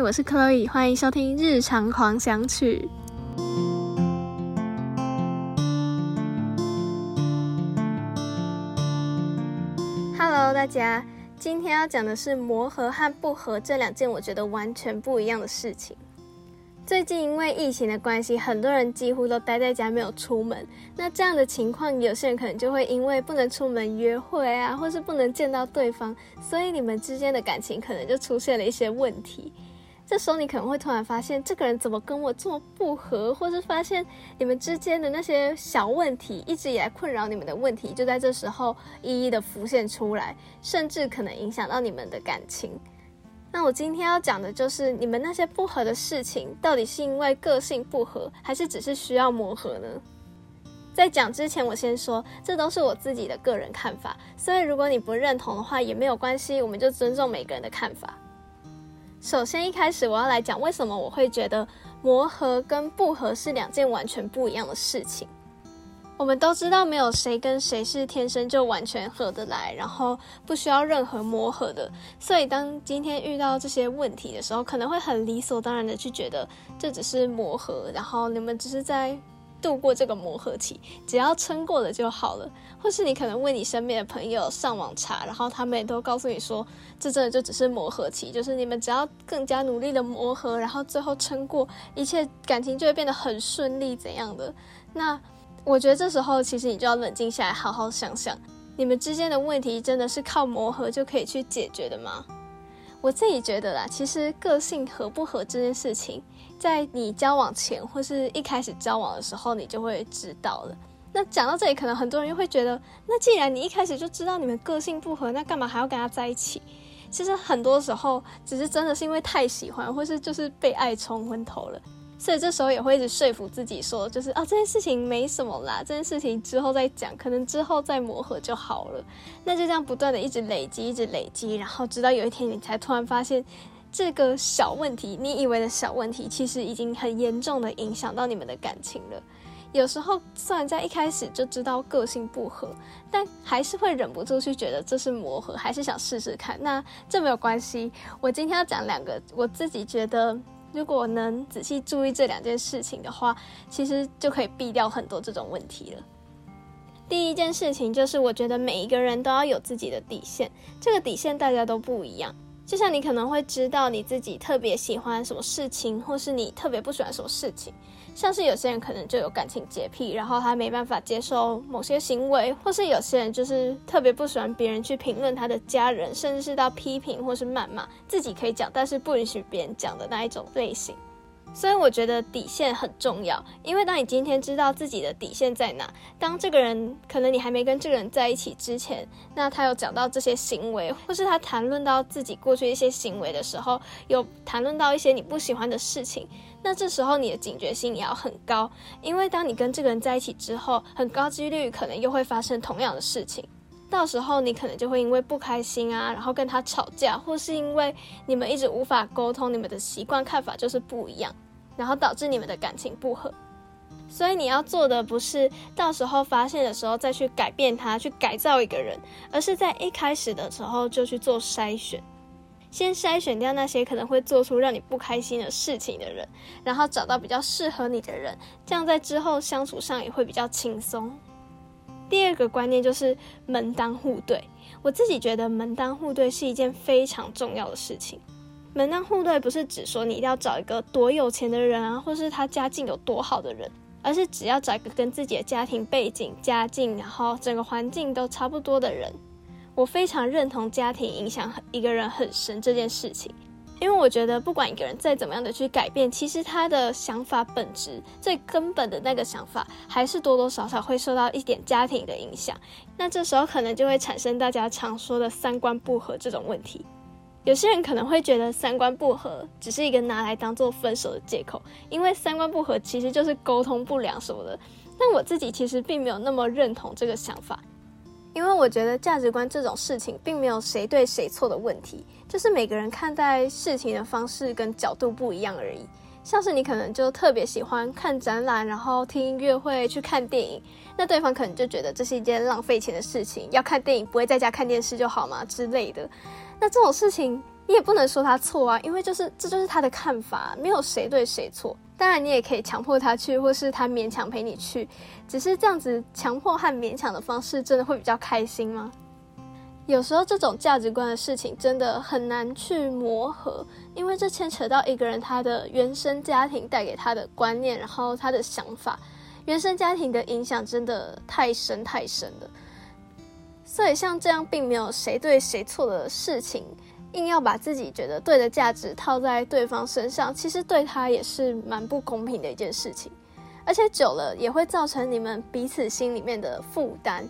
我是 Chloe，欢迎收听《日常狂想曲》。Hello，大家，今天要讲的是磨合和不合这两件我觉得完全不一样的事情。最近因为疫情的关系，很多人几乎都待在家没有出门。那这样的情况，有些人可能就会因为不能出门约会啊，或是不能见到对方，所以你们之间的感情可能就出现了一些问题。这时候你可能会突然发现，这个人怎么跟我这么不合，或是发现你们之间的那些小问题，一直以来困扰你们的问题，就在这时候一一的浮现出来，甚至可能影响到你们的感情。那我今天要讲的就是你们那些不合的事情，到底是因为个性不合，还是只是需要磨合呢？在讲之前，我先说，这都是我自己的个人看法，所以如果你不认同的话也没有关系，我们就尊重每个人的看法。首先一开始我要来讲为什么我会觉得磨合跟不合是两件完全不一样的事情。我们都知道，没有谁跟谁是天生就完全合得来，然后不需要任何磨合的。所以，当今天遇到这些问题的时候，可能会很理所当然的去觉得这只是磨合，然后你们只是在度过这个磨合期，只要撑过了就好了。或是你可能问你身边的朋友上网查，然后他们也都告诉你说，这真的就只是磨合期，就是你们只要更加努力的磨合，然后最后撑过，一切感情就会变得很顺利怎样的？那。我觉得这时候其实你就要冷静下来，好好想想，你们之间的问题真的是靠磨合就可以去解决的吗？我自己觉得啦，其实个性合不合这件事情，在你交往前或是一开始交往的时候，你就会知道了。那讲到这里，可能很多人又会觉得，那既然你一开始就知道你们个性不合，那干嘛还要跟他在一起？其实很多时候，只是真的是因为太喜欢，或是就是被爱冲昏头了。所以这时候也会一直说服自己说，就是啊，这件事情没什么啦，这件事情之后再讲，可能之后再磨合就好了。那就这样不断的一直累积，一直累积，然后直到有一天你才突然发现，这个小问题，你以为的小问题，其实已经很严重的影响到你们的感情了。有时候虽然在一开始就知道个性不合，但还是会忍不住去觉得这是磨合，还是想试试看。那这没有关系，我今天要讲两个我自己觉得。如果能仔细注意这两件事情的话，其实就可以避掉很多这种问题了。第一件事情就是，我觉得每一个人都要有自己的底线，这个底线大家都不一样。就像你可能会知道你自己特别喜欢什么事情，或是你特别不喜欢什么事情。像是有些人可能就有感情洁癖，然后他没办法接受某些行为，或是有些人就是特别不喜欢别人去评论他的家人，甚至是到批评或是谩骂，自己可以讲，但是不允许别人讲的那一种类型。所以我觉得底线很重要，因为当你今天知道自己的底线在哪，当这个人可能你还没跟这个人在一起之前，那他有讲到这些行为，或是他谈论到自己过去一些行为的时候，有谈论到一些你不喜欢的事情，那这时候你的警觉性也要很高，因为当你跟这个人在一起之后，很高几率可能又会发生同样的事情。到时候你可能就会因为不开心啊，然后跟他吵架，或是因为你们一直无法沟通，你们的习惯看法就是不一样，然后导致你们的感情不和。所以你要做的不是到时候发现的时候再去改变他，去改造一个人，而是在一开始的时候就去做筛选，先筛选掉那些可能会做出让你不开心的事情的人，然后找到比较适合你的人，这样在之后相处上也会比较轻松。第二个观念就是门当户对。我自己觉得门当户对是一件非常重要的事情。门当户对不是指说你一定要找一个多有钱的人啊，或是他家境有多好的人，而是只要找一个跟自己的家庭背景、家境，然后整个环境都差不多的人。我非常认同家庭影响一个人很深这件事情。因为我觉得，不管一个人再怎么样的去改变，其实他的想法本质最根本的那个想法，还是多多少少会受到一点家庭的影响。那这时候可能就会产生大家常说的三观不合这种问题。有些人可能会觉得三观不合只是一个拿来当做分手的借口，因为三观不合其实就是沟通不良什么的。但我自己其实并没有那么认同这个想法。因为我觉得价值观这种事情，并没有谁对谁错的问题，就是每个人看待事情的方式跟角度不一样而已。像是你可能就特别喜欢看展览，然后听音乐会，去看电影，那对方可能就觉得这是一件浪费钱的事情，要看电影不会在家看电视就好嘛之类的。那这种事情你也不能说他错啊，因为就是这就是他的看法，没有谁对谁错。当然，你也可以强迫他去，或是他勉强陪你去，只是这样子强迫和勉强的方式，真的会比较开心吗？有时候这种价值观的事情真的很难去磨合，因为这牵扯到一个人他的原生家庭带给他的观念，然后他的想法，原生家庭的影响真的太深太深了。所以像这样并没有谁对谁错的事情，硬要把自己觉得对的价值套在对方身上，其实对他也是蛮不公平的一件事情，而且久了也会造成你们彼此心里面的负担。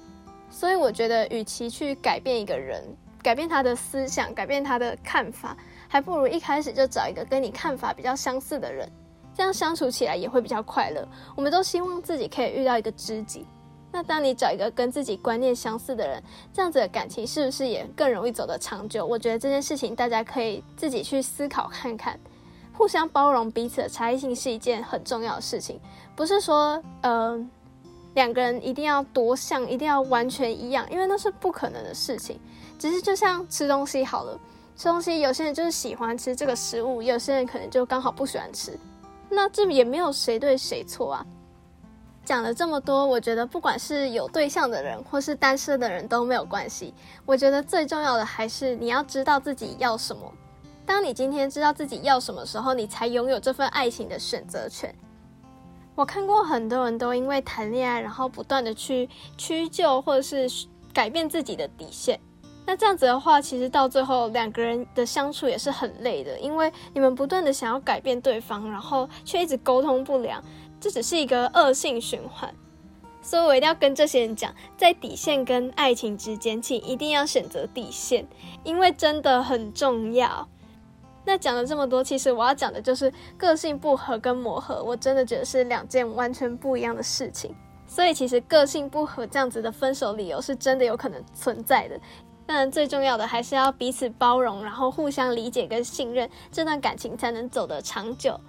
所以我觉得，与其去改变一个人，改变他的思想，改变他的看法，还不如一开始就找一个跟你看法比较相似的人，这样相处起来也会比较快乐。我们都希望自己可以遇到一个知己。那当你找一个跟自己观念相似的人，这样子的感情是不是也更容易走得长久？我觉得这件事情大家可以自己去思考看看，互相包容彼此的差异性是一件很重要的事情，不是说，嗯。两个人一定要多像，一定要完全一样，因为那是不可能的事情。只是就像吃东西好了，吃东西有些人就是喜欢吃这个食物，有些人可能就刚好不喜欢吃。那这也没有谁对谁错啊。讲了这么多，我觉得不管是有对象的人或是单身的人都没有关系。我觉得最重要的还是你要知道自己要什么。当你今天知道自己要什么时候，你才拥有这份爱情的选择权。我看过很多人都因为谈恋爱，然后不断的去屈就或者是改变自己的底线。那这样子的话，其实到最后两个人的相处也是很累的，因为你们不断的想要改变对方，然后却一直沟通不良，这只是一个恶性循环。所以我一定要跟这些人讲，在底线跟爱情之间，请一定要选择底线，因为真的很重要。那讲了这么多，其实我要讲的就是个性不合跟磨合，我真的觉得是两件完全不一样的事情。所以其实个性不合这样子的分手理由是真的有可能存在的。当然最重要的还是要彼此包容，然后互相理解跟信任，这段感情才能走得长久。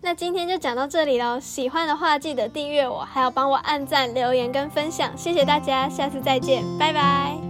那今天就讲到这里喽，喜欢的话记得订阅我，还要帮我按赞、留言跟分享，谢谢大家，下次再见，拜拜。